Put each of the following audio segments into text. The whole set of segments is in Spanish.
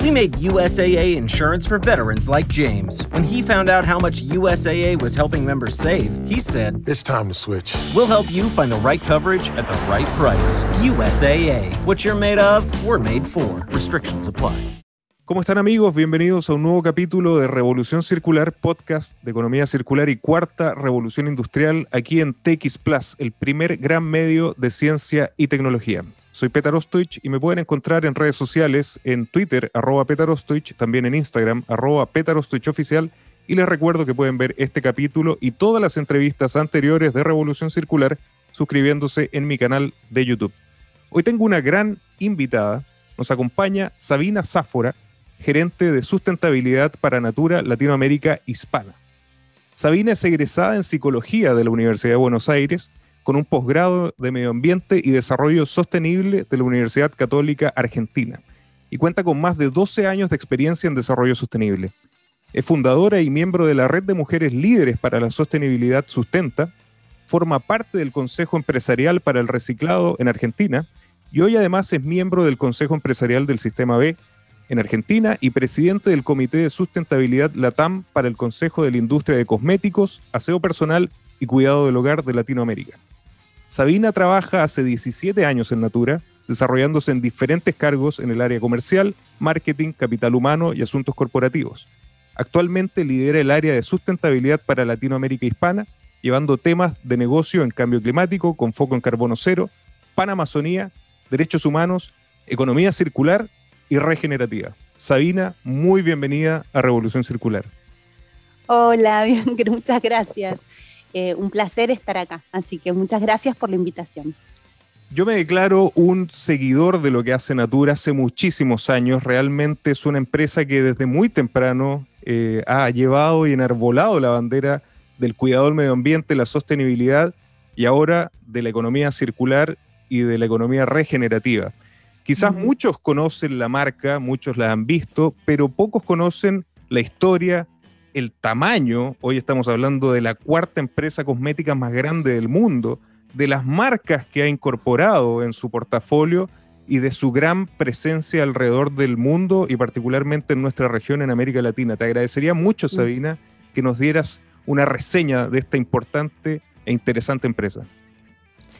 We made USAA insurance for veterans like James. When he found out how much USAA was helping members save, he said, It's time to switch. We'll help you find the right coverage at the right price. USAA. What you're made of, we're made for. Restrictions apply. ¿Cómo están amigos? Bienvenidos a un nuevo capítulo de Revolución Circular, podcast de economía circular y cuarta revolución industrial aquí en TX Plus, el primer gran medio de ciencia y tecnología. Soy Petar Ostoich y me pueden encontrar en redes sociales, en Twitter, arroba Petar también en Instagram, arroba Petar Oficial, y les recuerdo que pueden ver este capítulo y todas las entrevistas anteriores de Revolución Circular suscribiéndose en mi canal de YouTube. Hoy tengo una gran invitada, nos acompaña Sabina Záfora, gerente de sustentabilidad para Natura Latinoamérica Hispana. Sabina es egresada en psicología de la Universidad de Buenos Aires con un posgrado de Medio Ambiente y Desarrollo Sostenible de la Universidad Católica Argentina y cuenta con más de 12 años de experiencia en desarrollo sostenible. Es fundadora y miembro de la Red de Mujeres Líderes para la Sostenibilidad Sustenta, forma parte del Consejo Empresarial para el Reciclado en Argentina y hoy además es miembro del Consejo Empresarial del Sistema B en Argentina y presidente del Comité de Sustentabilidad LATAM para el Consejo de la Industria de Cosméticos, Aseo Personal y Cuidado del Hogar de Latinoamérica. Sabina trabaja hace 17 años en Natura, desarrollándose en diferentes cargos en el área comercial, marketing, capital humano y asuntos corporativos. Actualmente lidera el área de sustentabilidad para Latinoamérica hispana, llevando temas de negocio en cambio climático con foco en carbono cero, panamazonía, derechos humanos, economía circular y regenerativa. Sabina, muy bienvenida a Revolución Circular. Hola, muchas gracias. Eh, un placer estar acá. Así que muchas gracias por la invitación. Yo me declaro un seguidor de lo que hace Natura hace muchísimos años. Realmente es una empresa que desde muy temprano eh, ha llevado y enarbolado la bandera del cuidado del medio ambiente, la sostenibilidad y ahora de la economía circular y de la economía regenerativa. Quizás muchos conocen la marca, muchos la han visto, pero pocos conocen la historia, el tamaño, hoy estamos hablando de la cuarta empresa cosmética más grande del mundo, de las marcas que ha incorporado en su portafolio y de su gran presencia alrededor del mundo y particularmente en nuestra región en América Latina. Te agradecería mucho, Sabina, que nos dieras una reseña de esta importante e interesante empresa.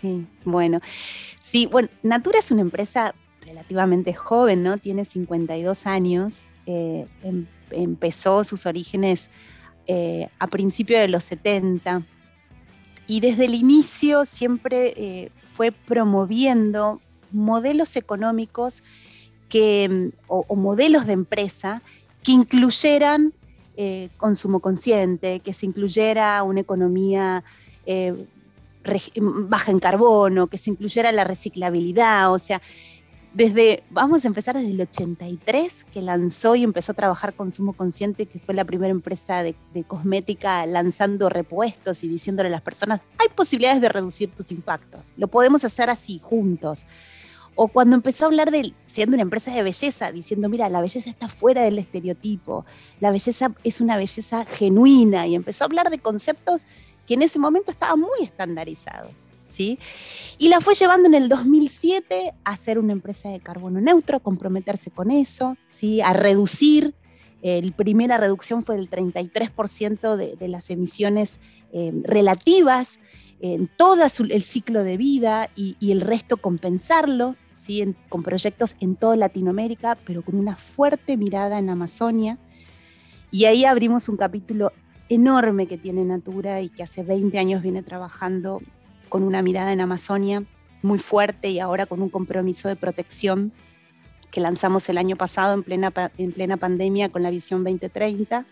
Sí, bueno. Sí, bueno, Natura es una empresa relativamente joven, ¿no? Tiene 52 años. Eh, empezó sus orígenes eh, a principios de los 70 y desde el inicio siempre eh, fue promoviendo modelos económicos que, o, modelos de empresa que incluyeran consumo consciente, que se incluyera una economía baja en carbono, que se incluyera la reciclabilidad, o sea, desde, vamos a empezar desde el 83, que lanzó y empezó a trabajar Consumo Consciente, que fue la primera empresa de, cosmética lanzando repuestos y diciéndole a las personas, hay posibilidades de reducir tus impactos, lo podemos hacer así, juntos. O cuando empezó a hablar de siendo una empresa de belleza, diciendo, mira, la belleza está fuera del estereotipo, la belleza es una belleza genuina, y empezó a hablar de conceptos que en ese momento estaban muy estandarizados. Y la fue llevando en el 2007 a ser una empresa de carbono neutro, a comprometerse con eso, ¿sí? A reducir, la primera reducción fue del 33% de, las emisiones eh, relativas en todo el ciclo de vida y, el resto compensarlo, ¿sí? con proyectos en toda Latinoamérica, pero con una fuerte mirada en Amazonia. Y ahí abrimos un capítulo enorme que tiene Natura y que hace 20 años viene trabajando con una mirada en Amazonia muy fuerte y ahora con un compromiso de protección que lanzamos el año pasado en plena, en plena pandemia con la visión 2030,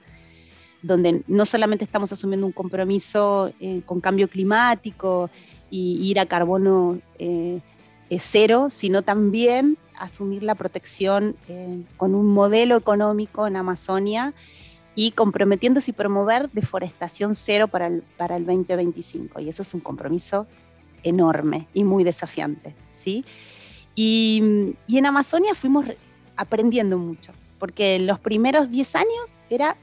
donde no solamente estamos asumiendo un compromiso eh, con cambio climático y ir a carbono eh, cero, sino también asumir la protección eh, con un modelo económico en Amazonia y comprometiéndose y promover deforestación cero para el, para el 2025. Y eso es un compromiso enorme y muy desafiante. ¿sí? Y, y en Amazonia fuimos aprendiendo mucho, porque en los primeros 10 años era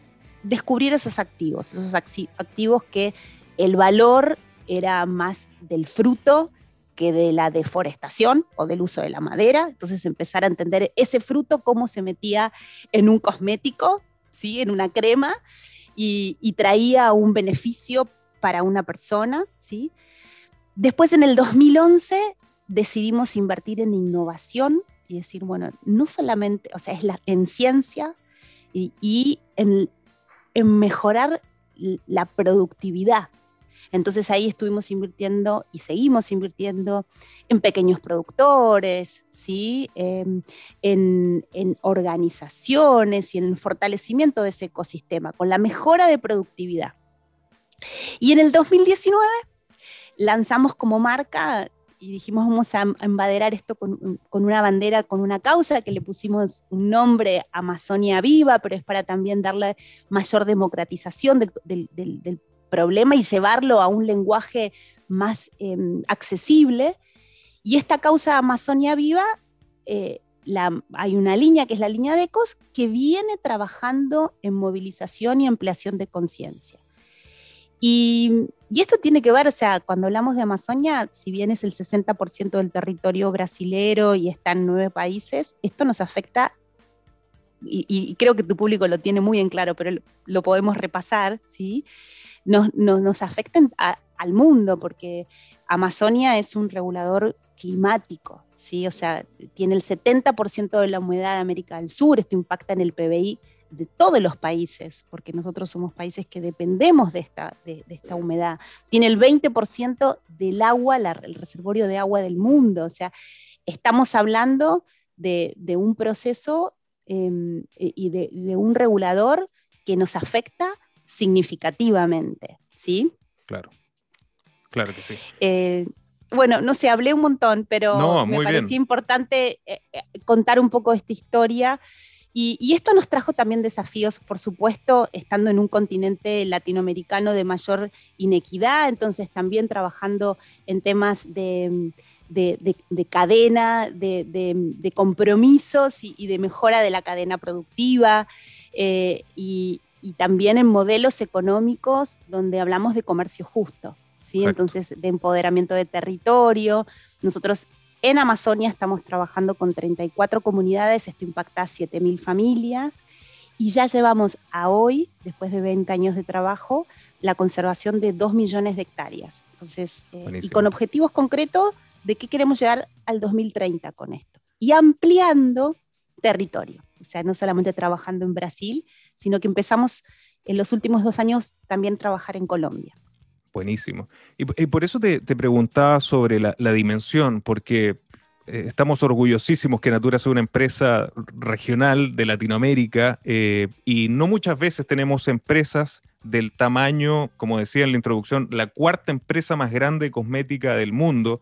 descubrir esos activos, esos activos que el valor era más del fruto que de la deforestación o del uso de la madera. Entonces empezar a entender ese fruto, cómo se metía en un cosmético, ¿sí? en una crema, y, traía un beneficio para una persona. ¿sí? Después en el 2011 decidimos invertir en innovación y decir, bueno, no solamente, o sea, es la, en ciencia y, en, en mejorar la productividad entonces ahí estuvimos invirtiendo y seguimos invirtiendo en pequeños productores, ¿sí? Em, en, organizaciones y en el fortalecimiento de ese ecosistema, con la mejora de productividad. Y en el 2019 lanzamos como marca y dijimos vamos a embaderar esto con, una bandera, con una causa que le pusimos un nombre Amazonia Viva, pero es para también darle mayor democratización del, del, problema y llevarlo a un lenguaje más em, accesible. Y esta causa Amazonia Viva, eh, hay una línea que es la línea de ECOS que viene trabajando en movilización y ampliación de conciencia. Y, esto tiene que ver, o sea, cuando hablamos de Amazonia, si bien es el 60% del territorio brasilero y está en nueve países, esto nos afecta, y, y, creo que tu público lo tiene muy en claro, pero lo podemos repasar, ¿sí? Nos, nos, afecten al mundo, porque Amazonia es un regulador climático, ¿sí? O sea, tiene el 70% de la humedad de América del Sur, esto impacta en el PBI de todos los países, porque nosotros somos países que dependemos de esta, de, esta humedad. Tiene el 20% del agua, el reservorio de agua del mundo, o sea, estamos hablando de, un proceso em, y de, de un regulador que nos afecta significativamente, ¿sí? Claro, claro que sí. Eh, bueno, no sé, hablé un montón, pero me parecía importante eh, eh, contar un poco esta historia. Y, esto nos trajo también desafíos, por supuesto, estando en un continente latinoamericano de mayor inequidad, entonces también trabajando en temas de, cadena, de, compromisos y, de mejora de la cadena productiva. y, y también en modelos económicos donde hablamos de comercio justo, ¿sí? Entonces, de empoderamiento de territorio. Nosotros en Amazonia estamos trabajando con 34 comunidades, esto impacta a 7.000 familias y ya llevamos a hoy, después de 20 años de trabajo, la conservación de 2 millones de hectáreas. Entonces, eh, y con objetivos concretos de qué queremos llegar al 2030 con esto. Y ampliando territorio, o sea, no solamente trabajando en Brasil, sino que empezamos en los últimos dos años también trabajar en Colombia. Buenísimo. Y, por eso te, preguntaba sobre la, dimensión, porque eh, estamos orgullosísimos que Natura sea una empresa regional de Latinoamérica eh, y no muchas veces tenemos empresas del tamaño, como decía en la introducción, la cuarta empresa más grande cosmética del mundo.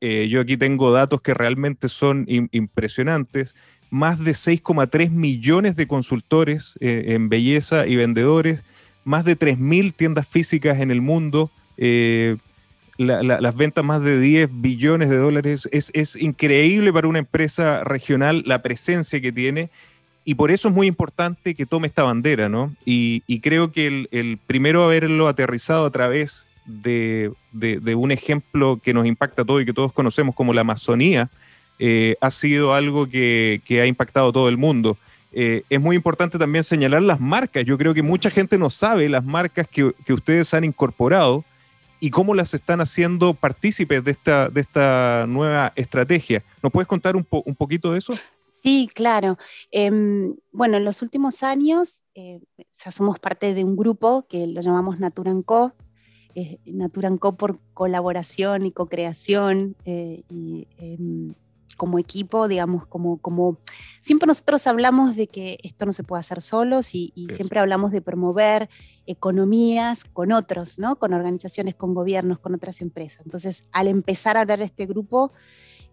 Eh, yo aquí tengo datos que realmente son impresionantes más de 6,3 millones de consultores eh, en belleza y vendedores, más de 3.000 tiendas físicas en el mundo, eh, las ventas más de 10 billones de dólares. Es, increíble para una empresa regional la presencia que tiene y por eso es muy importante que tome esta bandera, ¿no? Y, creo que el, el, primero haberlo aterrizado a través de, de, un ejemplo que nos impacta a todos y que todos conocemos como la Amazonía, eh, ha sido algo que, ha impactado a todo el mundo. Eh, es muy importante también señalar las marcas. Yo creo que mucha gente no sabe las marcas que, ustedes han incorporado y cómo las están haciendo partícipes de esta, nueva estrategia. ¿Nos puedes contar un, poquito de eso? Sí, claro. Em, bueno, en los últimos años eh, somos parte de un grupo que lo llamamos Naturanco, eh, Naturanco por colaboración y co-creación y em, como equipo, digamos, como, como siempre nosotros hablamos de que esto no se puede hacer solos y, siempre hablamos de promover economías con otros, ¿no? Con organizaciones, con gobiernos, con otras empresas. Entonces, al empezar a hablar este grupo,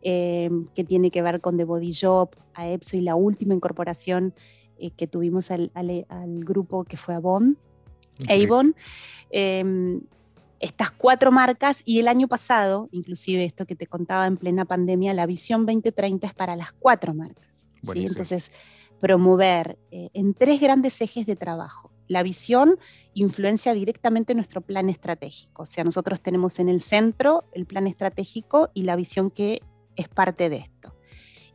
que tiene que ver con The Body Job, a Epso y la última incorporación que tuvimos al, grupo que fue Avon. Avon. Em, estas cuatro marcas y el año pasado, inclusive esto que te contaba en plena pandemia, la visión 2030 es para las cuatro marcas. Entonces, promover eh, en tres grandes ejes de trabajo. La visión influencia directamente nuestro plan estratégico, o sea, nosotros tenemos en el centro el plan estratégico y la visión que es parte de esto.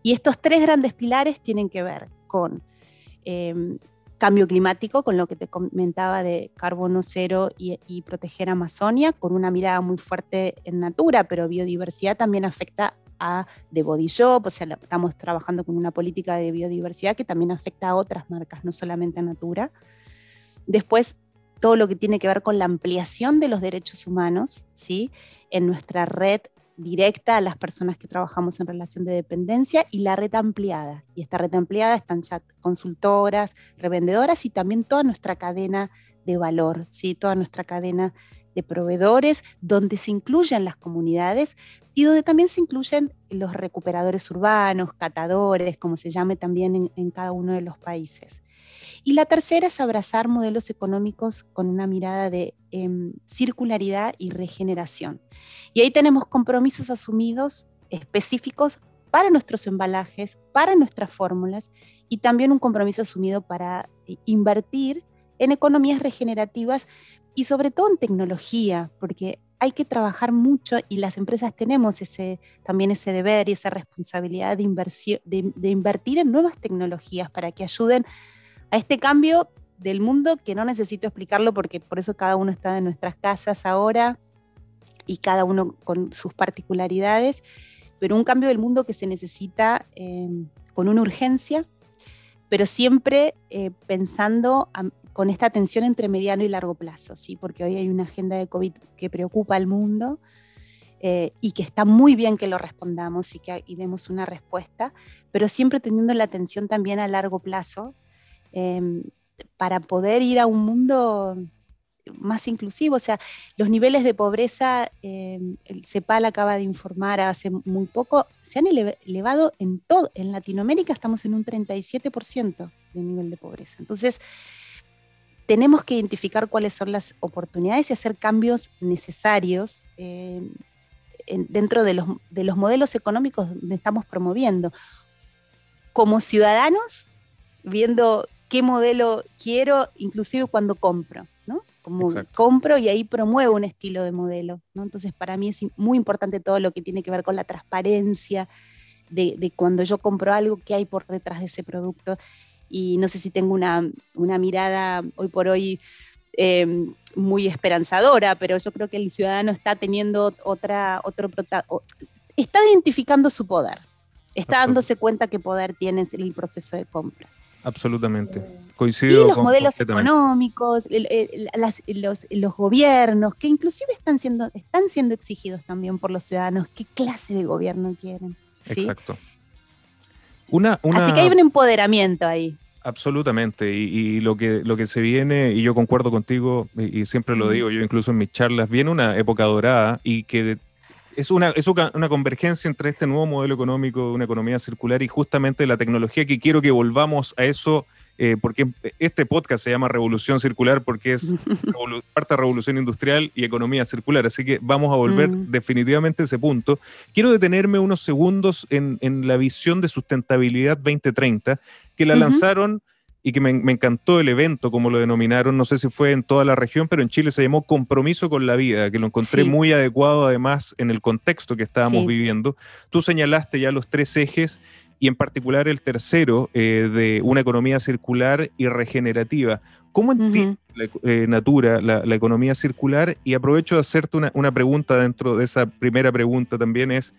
Y estos tres grandes pilares tienen que ver con em, cambio climático, con lo que te comentaba de carbono cero y, proteger Amazonia, con una mirada muy fuerte en natura, pero biodiversidad también afecta a The Body Shop, o sea, estamos trabajando con una política de biodiversidad que también afecta a otras marcas, no solamente a Natura. Después, todo lo que tiene que ver con la ampliación de los derechos humanos, ¿sí? En nuestra red directa a las personas que trabajamos en relación de dependencia y la red ampliada. Y esta red ampliada están ya consultoras, revendedoras y también toda nuestra cadena de valor, ¿sí? toda nuestra cadena de proveedores, donde se incluyen las comunidades y donde también se incluyen los recuperadores urbanos, catadores, como se llame también en cada uno de los países. Y la tercera es abrazar modelos económicos con una mirada de em, circularidad y regeneración. Y ahí tenemos compromisos asumidos específicos para nuestros embalajes, para nuestras fórmulas y también un compromiso asumido para eh, invertir en economías regenerativas y sobre todo en tecnología, porque hay que trabajar mucho y las empresas tenemos ese, también ese deber y esa responsabilidad de, de invertir en nuevas tecnologías para que ayuden a este cambio del mundo que no necesito explicarlo porque por eso cada uno está en nuestras casas ahora y cada uno con sus particularidades, pero un cambio del mundo que se necesita em, con una urgencia, pero siempre eh, pensando con esta tensión entre mediano y largo plazo, ¿sí? porque hoy hay una agenda de COVID que preocupa al mundo. Eh, y que está muy bien que lo respondamos y que y demos una respuesta, pero siempre teniendo la atención también a largo plazo, Em, para poder ir a un mundo más inclusivo. O sea, los niveles de pobreza, em, el CEPAL acaba de informar hace muy poco, se han elevado en todo. En Latinoamérica estamos en un 37% de nivel de pobreza. Entonces, tenemos que identificar cuáles son las oportunidades y hacer cambios necesarios em, dentro de los, de los modelos económicos que estamos promoviendo. Como ciudadanos, viendo qué modelo quiero, inclusive cuando compro, ¿no? Como compro y ahí promuevo un estilo de modelo, ¿no? Entonces para mí es muy importante todo lo que tiene que ver con la transparencia de, cuando yo compro algo, qué hay por detrás de ese producto. Y no sé si tengo una, mirada hoy por hoy em, muy esperanzadora, pero yo creo que el ciudadano está teniendo otra, otro está identificando su poder, está dándose cuenta qué poder tiene el proceso de compra. Absolutamente. Coincido. Y los modelos económicos, los, gobiernos, que inclusive están siendo, están siendo exigidos también por los ciudadanos. ¿Qué clase de gobierno quieren? Exacto. Una, Así que hay un empoderamiento ahí. Absolutamente, y, lo, que, lo que se viene, y yo concuerdo contigo, y, siempre lo digo, yo incluso en mis charlas, viene una época dorada y que es, una, es una convergencia entre este nuevo modelo económico de una economía circular y justamente la tecnología que quiero que volvamos a eso, eh, porque este podcast se llama Revolución Circular porque es parte de revolución industrial y economía circular, así que vamos a volver mm. definitivamente a ese punto. Quiero detenerme unos segundos en, la visión de sustentabilidad 2030 que la lanzaron y que me, encantó el evento, como lo denominaron, no sé si fue en toda la región, pero en Chile se llamó Compromiso con la Vida, que lo encontré muy adecuado además en el contexto que estábamos viviendo. Tú señalaste ya los tres ejes y en particular el tercero eh, de una economía circular y regenerativa. ¿Cómo entiende eh, Natura la, economía circular? Y aprovecho de hacerte una, una pregunta dentro de esa primera pregunta también es,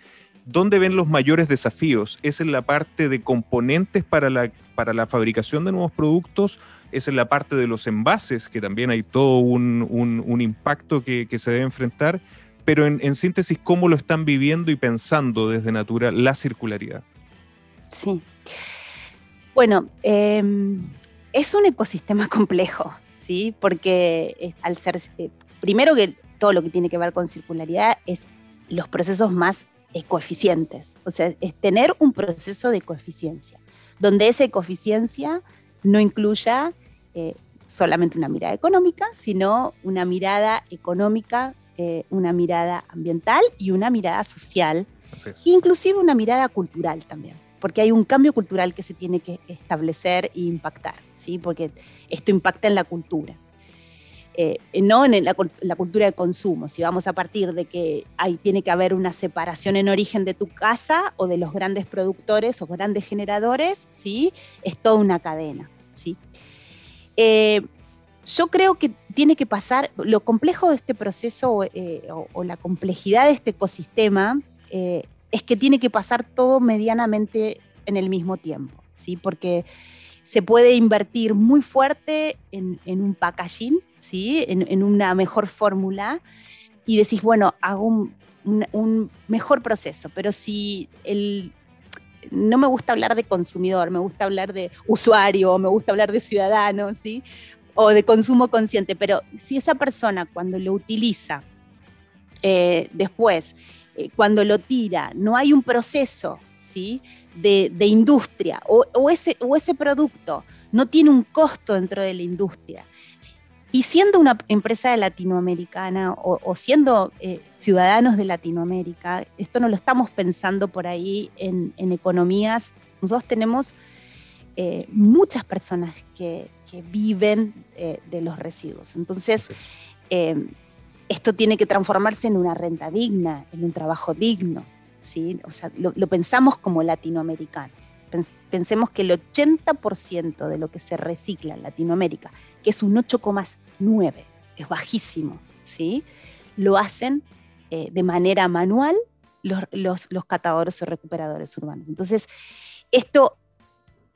¿Dónde ven los mayores desafíos? ¿Es en la parte de componentes para la, para la fabricación de nuevos productos? ¿Es en la parte de los envases, que también hay todo un, impacto que, se debe enfrentar? Pero en, síntesis, ¿cómo lo están viviendo y pensando desde Natura la circularidad? Sí. Bueno, em, es un ecosistema complejo, ¿sí? Porque al ser, eh, primero que todo lo que tiene que ver con circularidad es los procesos más coeficientes. O sea, es tener un proceso de coeficiencia, donde esa coeficiencia no incluya eh, solamente una mirada económica, sino una mirada económica, eh, una mirada ambiental y una mirada social, inclusive una mirada cultural también, porque hay un cambio cultural que se tiene que establecer e impactar, ¿sí? porque esto impacta en la cultura. Eh, no en la, cultura de consumo, si vamos a partir de que hay, tiene que haber una separación en origen de tu casa o de los grandes productores o grandes generadores, ¿sí? es toda una cadena. ¿sí? Eh, yo creo que tiene que pasar, lo complejo de este proceso eh, o, la complejidad de este ecosistema es que tiene que pasar todo medianamente en el mismo tiempo, ¿sí? Porque se puede invertir muy fuerte en, un packaging, ¿sí? En, una mejor fórmula y decís, bueno, hago un, mejor proceso, pero si el, no me gusta hablar de consumidor, me gusta hablar de usuario, me gusta hablar de ciudadano, ¿sí? O de consumo consciente, pero si esa persona cuando lo utiliza, eh, después, eh, cuando lo tira, no hay un proceso, ¿sí? De, industria o, ese, o ese producto no tiene un costo dentro de la industria y siendo una empresa latinoamericana o, siendo eh, ciudadanos de Latinoamérica, esto no lo estamos pensando por ahí en, economías. Nosotros tenemos eh, muchas personas que, viven eh, de los residuos. Entonces, esto tiene que transformarse en una renta digna, en un trabajo digno. ¿Sí? Lo, pensamos como latinoamericanos. Pensemos que el 80% de lo que se recicla en Latinoamérica que es un 8,9, es bajísimo, ¿sí? Lo hacen eh, de manera manual los, los, catadores o recuperadores urbanos. Entonces, esto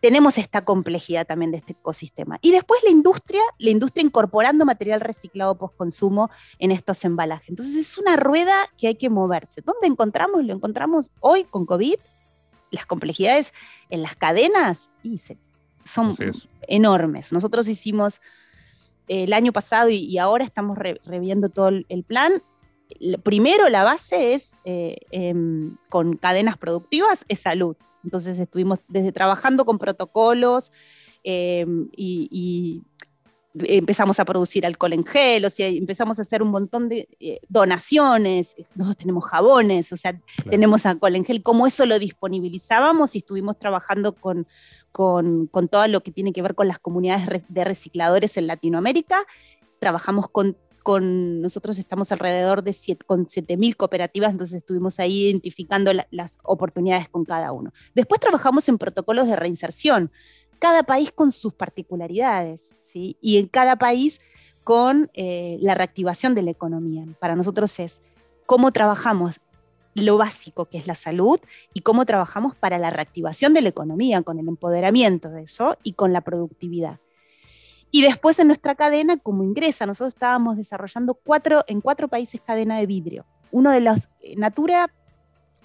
tenemos esta complejidad también de este ecosistema. Y después la industria, la industria incorporando material reciclado post-consumo en estos embalajes. Entonces es una rueda que hay que moverse. ¿Dónde encontramos? Lo encontramos hoy con COVID. Las complejidades en las cadenas y se son enormes. Nosotros hicimos eh, el año pasado y, ahora estamos reviendo todo el, plan. Primero, la base es, eh, em, con cadenas productivas, es salud. Entonces estuvimos desde trabajando con protocolos em, y, empezamos a producir alcohol en gel, o sea, empezamos a hacer un montón de eh, donaciones, nosotros tenemos jabones, o sea, tenemos alcohol en gel, como eso lo disponibilizábamos y estuvimos trabajando con, con, todo lo que tiene que ver con las comunidades de recicladores en Latinoamérica. Trabajamos con, nosotros estamos alrededor de con 7.000 cooperativas, entonces estuvimos ahí identificando las oportunidades con cada uno. Después trabajamos en protocolos de reinserción, cada país con sus particularidades, ¿sí? y en cada país con eh, la reactivación de la economía. Para nosotros es cómo trabajamos lo básico que es la salud y cómo trabajamos para la reactivación de la economía, con el empoderamiento de eso y con la productividad. Y después en nuestra cadena, como ingresa, nosotros estábamos desarrollando cuatro, en cuatro países cadena de vidrio. Uno de los, eh, Natura,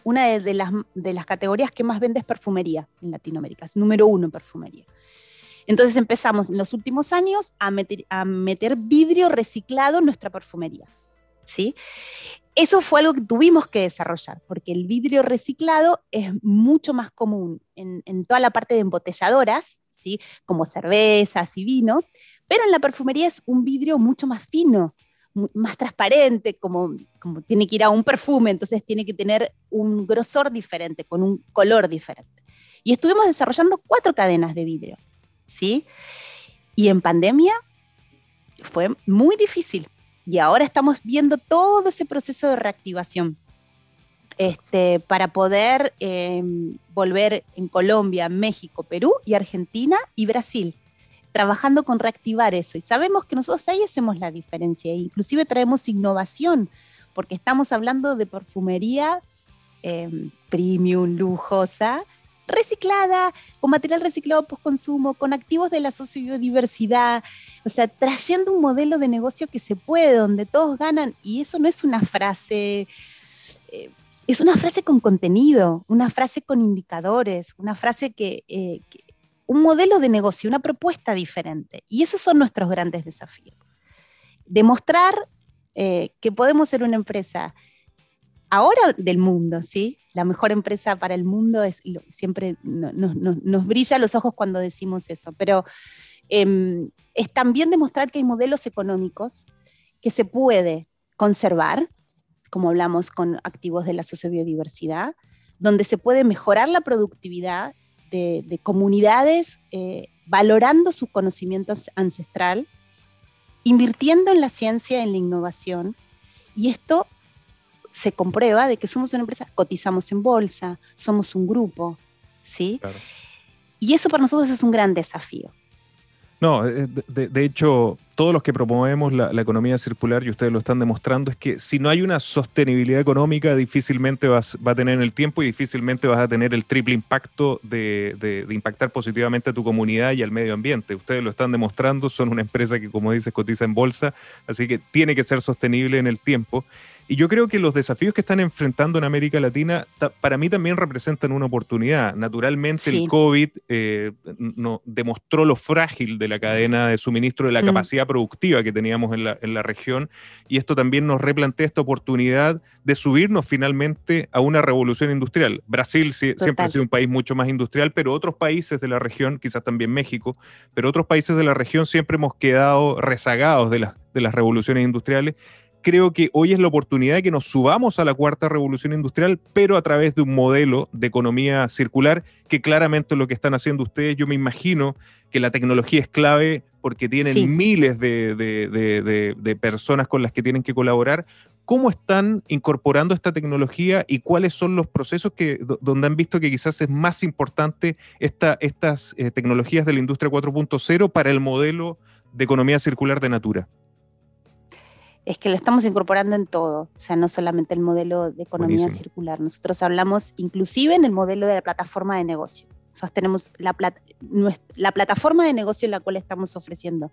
una de, las, de las categorías que más vende es perfumería en Latinoamérica, es número uno en perfumería. Entonces empezamos en los últimos años a meter, a meter vidrio reciclado en nuestra perfumería. ¿sí? Eso fue algo que tuvimos que desarrollar, porque el vidrio reciclado es mucho más común en, toda la parte de embotelladoras, ¿sí? como cervezas y vino, pero en la perfumería es un vidrio mucho más fino, más transparente, como, como tiene que ir a un perfume, entonces tiene que tener un grosor diferente, con un color diferente. Y estuvimos desarrollando cuatro cadenas de vidrio, ¿sí? Y en pandemia fue muy difícil, y ahora estamos viendo todo ese proceso de reactivación este, para poder em, volver en Colombia, México, Perú y Argentina y Brasil, trabajando con reactivar eso. Y sabemos que nosotros ahí hacemos la diferencia, inclusive traemos innovación, porque estamos hablando de perfumería em, premium, lujosa, reciclada, con material reciclado post-consumo, con activos de la sociodiversidad, o sea, trayendo un modelo de negocio que se puede, donde todos ganan, y eso no es una frase, eh, es una frase con contenido, una frase con indicadores, una frase que, eh, un modelo de negocio, una propuesta diferente, y esos son nuestros grandes desafíos. Demostrar eh, que podemos ser una empresa ahora del mundo, ¿sí? La mejor empresa para el mundo es siempre nos brilla los ojos cuando decimos eso, pero em, es también demostrar que hay modelos económicos que se puede conservar, como hablamos con activos de la sociobiodiversidad, donde se puede mejorar la productividad de, comunidades eh, valorando su conocimiento ancestral, invirtiendo en la ciencia, en la innovación, y esto se comprueba de que somos una empresa, cotizamos en bolsa, somos un grupo, ¿sí? Y eso para nosotros es un gran desafío. No, eh, de, hecho, todos los que promovemos la, economía circular, y ustedes lo están demostrando, es que si no hay una sostenibilidad económica, difícilmente vas, va a tener en el tiempo y difícilmente vas a tener el triple impacto de, de, impactar positivamente a tu comunidad y al medio ambiente. Ustedes lo están demostrando, son una empresa que, como dices, cotiza en bolsa, así que tiene que ser sostenible en el tiempo. Y yo creo que los desafíos que están enfrentando en América Latina para mí también representan una oportunidad. Naturalmente el COVID eh, no, demostró lo frágil de la cadena de suministro, de la mm. capacidad productiva que teníamos en la, en la, región y esto también nos replantea esta oportunidad de subirnos finalmente a una revolución industrial. Brasil siempre ha sido un país mucho más industrial, pero otros países de la región, quizás también México, pero otros países de la región siempre hemos quedado rezagados de las, de las revoluciones industriales creo que hoy es la oportunidad de que nos subamos a la cuarta revolución industrial, pero a través de un modelo de economía circular, que claramente es lo que están haciendo ustedes. Yo me imagino que la tecnología es clave porque tienen miles de, personas con las que tienen que colaborar. ¿Cómo están incorporando esta tecnología y cuáles son los procesos que, donde han visto que quizás es más importante esta, estas eh, tecnologías de la industria 4.0 para el modelo de economía circular de Natura? Es que lo estamos incorporando en todo, o sea, no solamente el modelo de economía circular. Nosotros hablamos inclusive en el modelo de la plataforma de negocio. Sostenemos la, la plataforma de negocio en la cual estamos ofreciendo.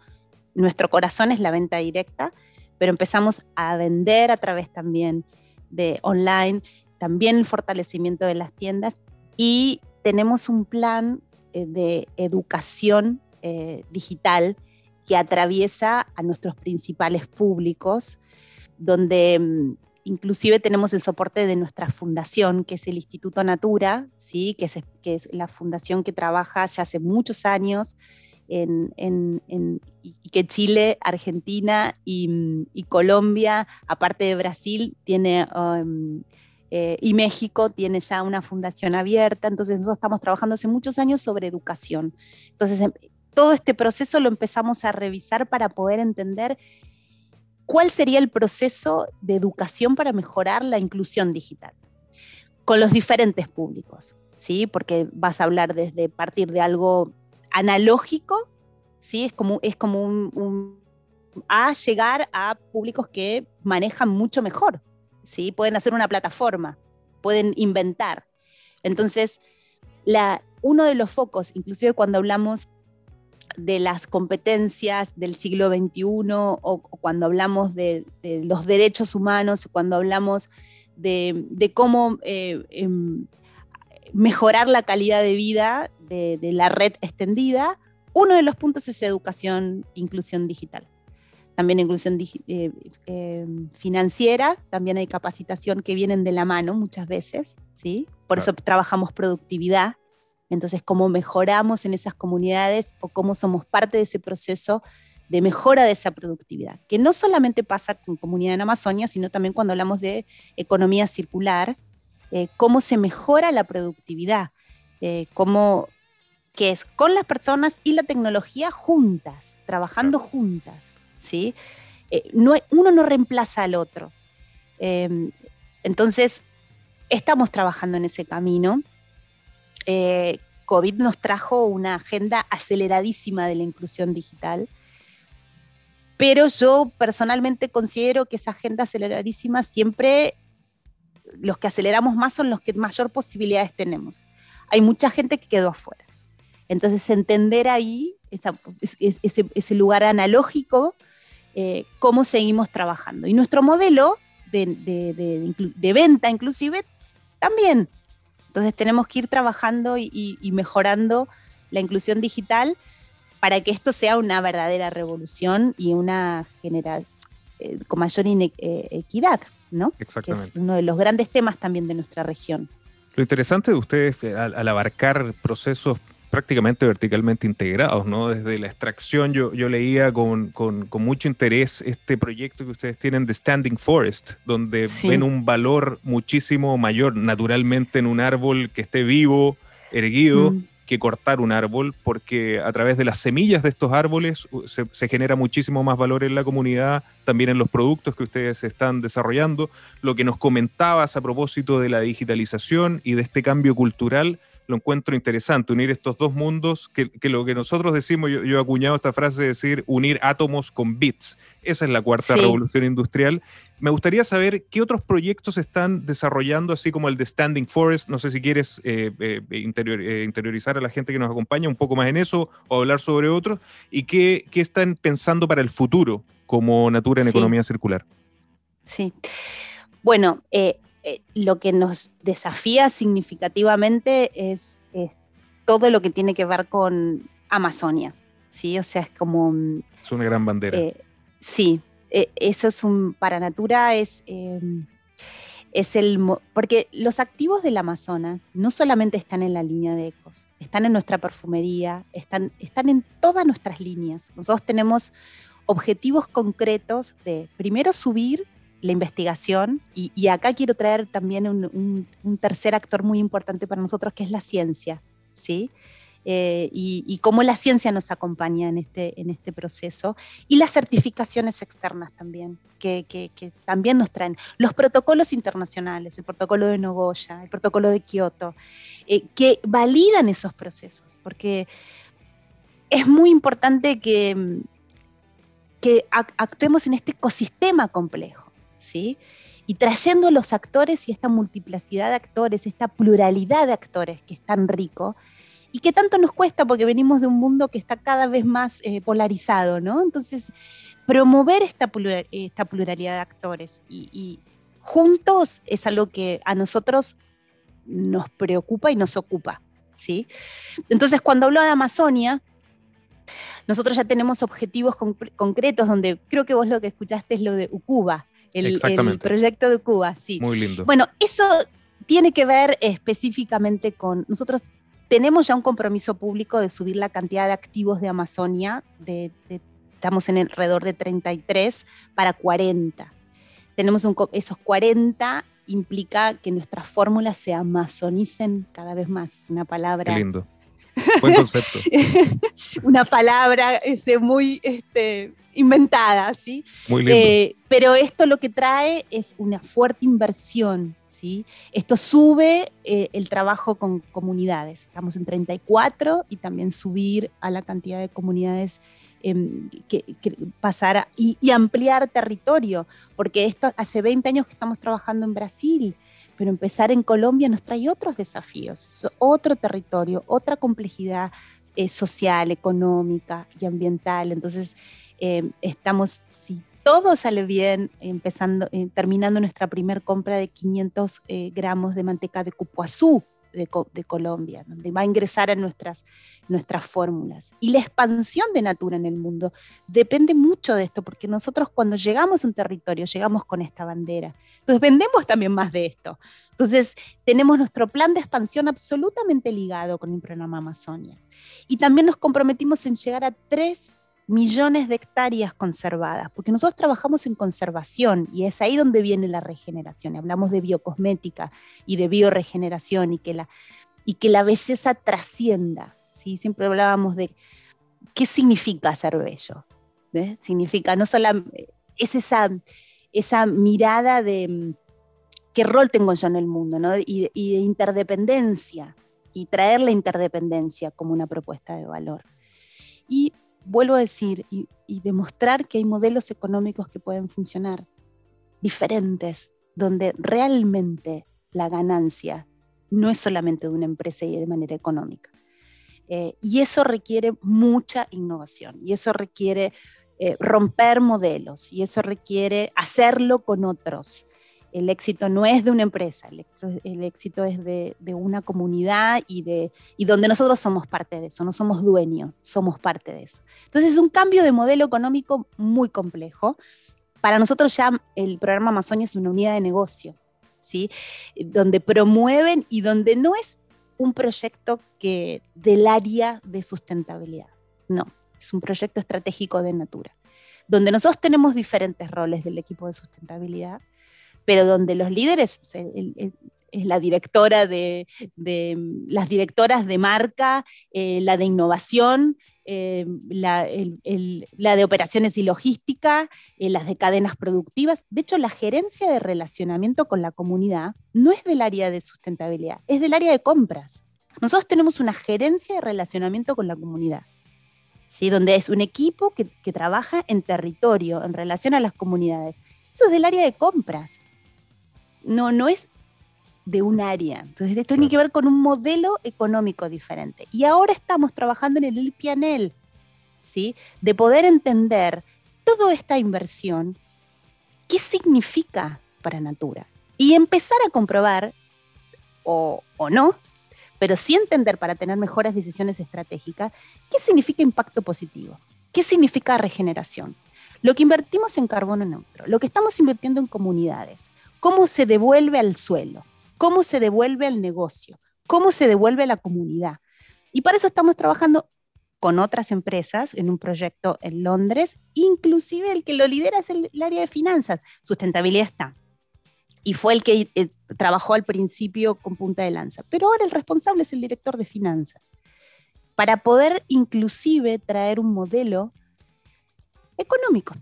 Nuestro corazón es la venta directa, pero empezamos a vender a través también de online, también el fortalecimiento de las tiendas y tenemos un plan eh, de educación eh, digital que atraviesa a nuestros principales públicos, donde mm, inclusive tenemos el soporte de nuestra fundación, que es el Instituto Natura, ¿sí? que, es, la fundación que trabaja ya hace muchos años en, y que Chile, Argentina y, Colombia, aparte de Brasil, tiene... Um, eh, y México tiene ya una fundación abierta, entonces nosotros estamos trabajando hace muchos años sobre educación. Entonces em, todo este proceso lo empezamos a revisar para poder entender cuál sería el proceso de educación para mejorar la inclusión digital con los diferentes públicos, ¿sí? Porque vas a hablar desde partir de algo analógico, ¿sí? Es como, es como un, a llegar a públicos que manejan mucho mejor, ¿sí? Pueden hacer una plataforma, pueden inventar. Entonces, uno de los focos, inclusive cuando hablamos de las competencias del siglo XXI o, cuando hablamos de, los derechos humanos, cuando hablamos de, cómo eh, em, mejorar la calidad de vida de, la red extendida, uno de los puntos es educación, inclusión digital. También inclusión eh, em, financiera, también hay capacitación que vienen de la mano muchas veces, ¿sí? Por eso trabajamos productividad, entonces, cómo mejoramos en esas comunidades o cómo somos parte de ese proceso de mejora de esa productividad, que no solamente pasa con comunidad en Amazonia, sino también cuando hablamos de economía circular, eh, cómo se mejora la productividad, eh, cómo que es con las personas y la tecnología juntas, trabajando juntas, ¿sí? Eh, no, uno no reemplaza al otro. entonces, estamos trabajando en ese camino eh, COVID nos trajo una agenda aceleradísima de la inclusión digital, pero yo personalmente considero que esa agenda aceleradísima siempre, los que aceleramos más son los que mayor posibilidades tenemos. Hay mucha gente que quedó afuera. Entonces, entender ahí ese, lugar analógico, eh, cómo seguimos trabajando. Y nuestro modelo de venta, inclusive, también entonces tenemos que ir trabajando y, mejorando la inclusión digital para que esto sea una verdadera revolución y una general eh, con mayor eh, equidad, ¿no? Exactamente. Que es uno de los grandes temas también de nuestra región. Lo interesante de ustedes al, al abarcar procesos prácticamente verticalmente integrados, ¿no? Desde la extracción, yo, yo leía con, con, con, mucho interés este proyecto que ustedes tienen de Standing Forest, donde sí. ven un valor muchísimo mayor naturalmente en un árbol que esté vivo, erguido, mm. que cortar un árbol, porque a través de las semillas de estos árboles se, se, genera muchísimo más valor en la comunidad, también en los productos que ustedes están desarrollando. Lo que nos comentabas a propósito de la digitalización y de este cambio cultural, lo encuentro interesante, unir estos dos mundos, que, que lo que nosotros decimos, yo, yo, he acuñado esta frase de decir unir átomos con bits. Esa es la cuarta sí. revolución industrial. Me gustaría saber qué otros proyectos están desarrollando, así como el de Standing Forest. No sé si quieres eh, eh, interior, eh, interiorizar a la gente que nos acompaña un poco más en eso o hablar sobre otros. ¿Y qué, qué están pensando para el futuro como Natura en sí. economía circular? Sí. Bueno, eh, eh, lo que nos desafía significativamente es, es, todo lo que tiene que ver con Amazonia, ¿sí? O sea, es como... Es una gran bandera. Eh, sí, eh, eso es un... Para Natura es... Em, es el... Porque los activos del Amazonas no solamente están en la línea de ecos, están en nuestra perfumería, están, están en todas nuestras líneas. Nosotros tenemos objetivos concretos de, primero, subir la investigación y, acá quiero traer también un, tercer actor muy importante para nosotros que es la ciencia, ¿sí? Eh, y, cómo la ciencia nos acompaña en este, en este proceso y las certificaciones externas también, que, que, que también nos traen los protocolos internacionales, el protocolo de Nogoya, el protocolo de Kioto, eh, que validan esos procesos, porque es muy importante que, que actuemos en este ecosistema complejo. Y trayendo los actores y esta multiplicidad de actores, esta pluralidad de actores que es tan rico y que tanto nos cuesta porque venimos de un mundo que está cada vez más eh, polarizado, ¿no? Entonces, promover esta, esta pluralidad de actores y, juntos es algo que a nosotros nos preocupa y nos ocupa, ¿sí? Entonces, cuando hablo de Amazonia, nosotros ya tenemos objetivos conc concretos donde creo que vos lo que escuchaste es lo de Ucuba, el, el, proyecto de Cuba, sí. Muy lindo. Bueno, eso tiene que ver específicamente con, nosotros tenemos ya un compromiso público de subir la cantidad de activos de Amazonia, de, de, estamos en alrededor de 33 para 40. Tenemos un, esos 40 implica que nuestras fórmulas se amazonicen cada vez más, una palabra... Qué lindo. Buen concepto. una palabra este, muy este, inventada, ¿sí? Muy lindo. Eh, pero esto lo que trae es una fuerte inversión, ¿sí? Esto sube eh, el trabajo con comunidades. Estamos en 34 y también subir a la cantidad de comunidades eh, que, que, pasar a, y, y, ampliar territorio, porque esto hace 20 años que estamos trabajando en Brasil, pero empezar en Colombia nos trae otros desafíos, otro territorio, otra complejidad eh, social, económica y ambiental. Entonces, eh, estamos, si todo sale bien, empezando, eh, terminando nuestra primera compra de 500 eh, gramos de manteca de cupuazú de, Colombia, donde va a ingresar a nuestras, nuestras fórmulas. Y la expansión de Natura en el mundo depende mucho de esto, porque nosotros cuando llegamos a un territorio, llegamos con esta bandera. Entonces vendemos también más de esto. Entonces tenemos nuestro plan de expansión absolutamente ligado con el programa Amazonia. Y también nos comprometimos en llegar a tres millones de hectáreas conservadas, porque nosotros trabajamos en conservación y es ahí donde viene la regeneración. Hablamos de biocosmética y de bioregeneración y que la, y que la belleza trascienda. ¿sí? Siempre hablábamos de qué significa ser bello. ¿ves? Significa no solo es esa, esa mirada de qué rol tengo yo en el mundo ¿no? y, y de interdependencia y traer la interdependencia como una propuesta de valor. Y vuelvo a decir, y, demostrar que hay modelos económicos que pueden funcionar diferentes, donde realmente la ganancia no es solamente de una empresa y de manera económica. Eh, y eso requiere mucha innovación, y eso requiere eh, romper modelos, y eso requiere hacerlo con otros el éxito no es de una empresa, el éxito, es de, de, una comunidad y, de, y donde nosotros somos parte de eso, no somos dueños, somos parte de eso. Entonces es un cambio de modelo económico muy complejo Para nosotros ya el programa Amazonia es una unidad de negocio, ¿sí? donde promueven y donde no es un proyecto que del área de sustentabilidad, no, es un proyecto estratégico de Natura, donde nosotros tenemos diferentes roles del equipo de sustentabilidad, pero donde los líderes, es la directora de, las directoras de marca, eh, la de innovación, eh, la, de operaciones y logística, eh, las de cadenas productivas. De hecho, la gerencia de relacionamiento con la comunidad no es del área de sustentabilidad, es del área de compras. Nosotros tenemos una gerencia de relacionamiento con la comunidad. ¿Sí? donde es un equipo que trabaja en territorio, en relación a las comunidades. Eso es del área de compras. No, no es de un área. Entonces, esto tiene que ver con un modelo económico diferente. Y ahora estamos trabajando en el PNL, ¿sí? De poder entender toda esta inversión, qué significa para Natura. Y empezar a comprobar, o, o no, pero sí entender para tener mejores decisiones estratégicas, qué significa impacto positivo, qué significa regeneración. Lo que invertimos en carbono neutro, lo que estamos invirtiendo en comunidades, cómo se devuelve al suelo, cómo se devuelve al negocio, cómo se devuelve a la comunidad. Y para eso estamos trabajando con otras empresas en un proyecto en Londres, inclusive el que lo lidera es el, área de finanzas. Sustentabilidad está. Y fue el que eh, trabajó al principio con punta de lanza. Pero ahora el responsable es el director de finanzas. Para poder inclusive traer un modelo económico.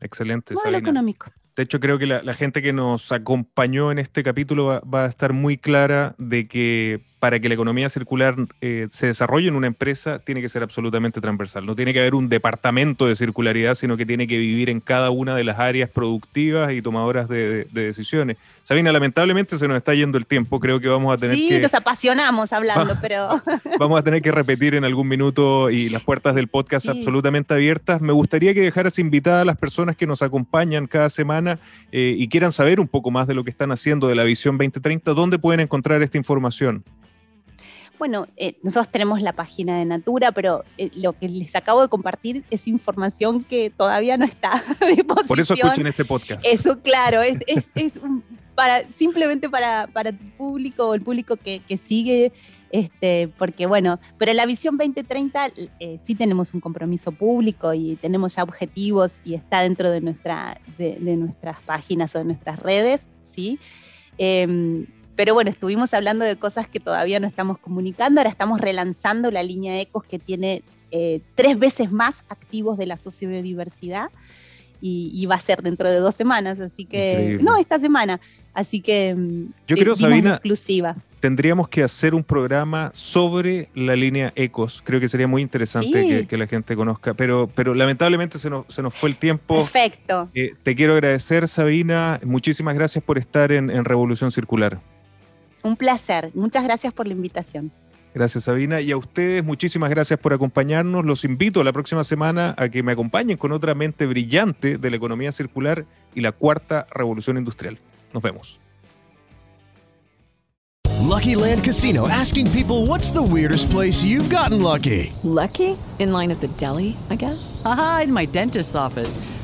Excelente. Modelo económico. De hecho, creo que la, gente que nos acompañó en este capítulo va, a estar muy clara de que para que la economía circular eh, se desarrolle en una empresa tiene que ser absolutamente transversal. No tiene que haber un departamento de circularidad, sino que tiene que vivir en cada una de las áreas productivas y tomadoras de, decisiones. Sabina, lamentablemente se nos está yendo el tiempo. Creo que vamos a tener que. Sí, nos apasionamos hablando, pero. vamos a tener que repetir en algún minuto y las puertas del podcast absolutamente abiertas. Me gustaría que dejaras invitadas a las personas que nos acompañan cada semana eh, y quieran saber un poco más de lo que están haciendo de la Visión 2030. ¿Dónde pueden encontrar esta información? Bueno, eh, nosotros tenemos la página de Natura, pero eh, lo que les acabo de compartir es información que todavía no está a disposición. Por eso escuchen este podcast. Eso, claro, es, para, simplemente para, para tu público o el público que, sigue, este, porque bueno, pero la visión 2030 eh, sí tenemos un compromiso público y tenemos ya objetivos y está dentro de, nuestra, de, nuestras páginas o de nuestras redes, ¿sí? Em, pero bueno, estuvimos hablando de cosas que todavía no estamos comunicando. Ahora estamos relanzando la línea Ecos que tiene eh, tres veces más activos de la sociodiversidad. Y, va a ser dentro de dos semanas, así que... No, esta semana. Así que... Mm, Yo creo, Sabina, exclusiva. tendríamos que hacer un programa sobre la línea Ecos. Creo que sería muy interesante que, la gente conozca, pero, pero lamentablemente se nos, se nos fue el tiempo. Perfecto. Eh, te quiero agradecer, Sabina. Muchísimas gracias por estar en Revolución Circular. Un placer. Muchas gracias por la invitación. Gracias, Sabina. Y a ustedes, muchísimas gracias por acompañarnos. Los invito la próxima semana a que me acompañen con otra mente brillante de la economía circular y la cuarta revolución industrial. Nos vemos. Lucky Land Casino asking people what's the weirdest place you've gotten lucky. Lucky? In line at the deli, I guess. Aha, in my dentist's office.